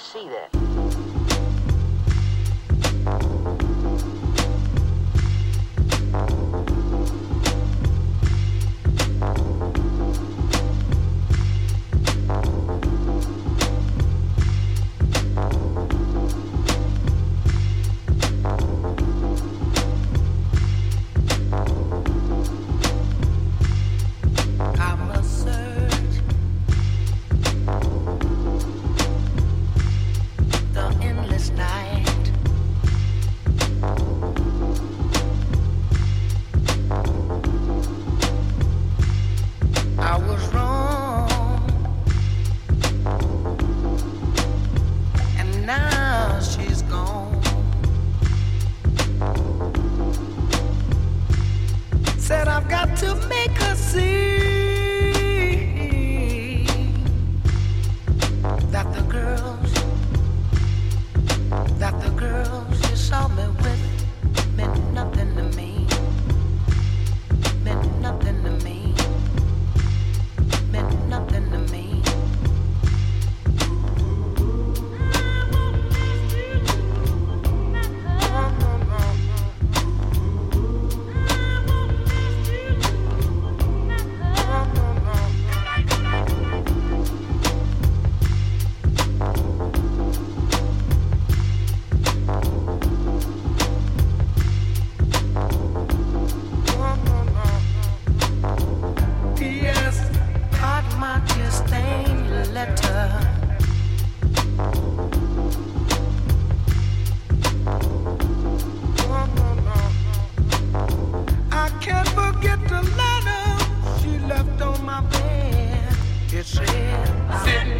see that. Said I've got to make a scene. shit. Sitting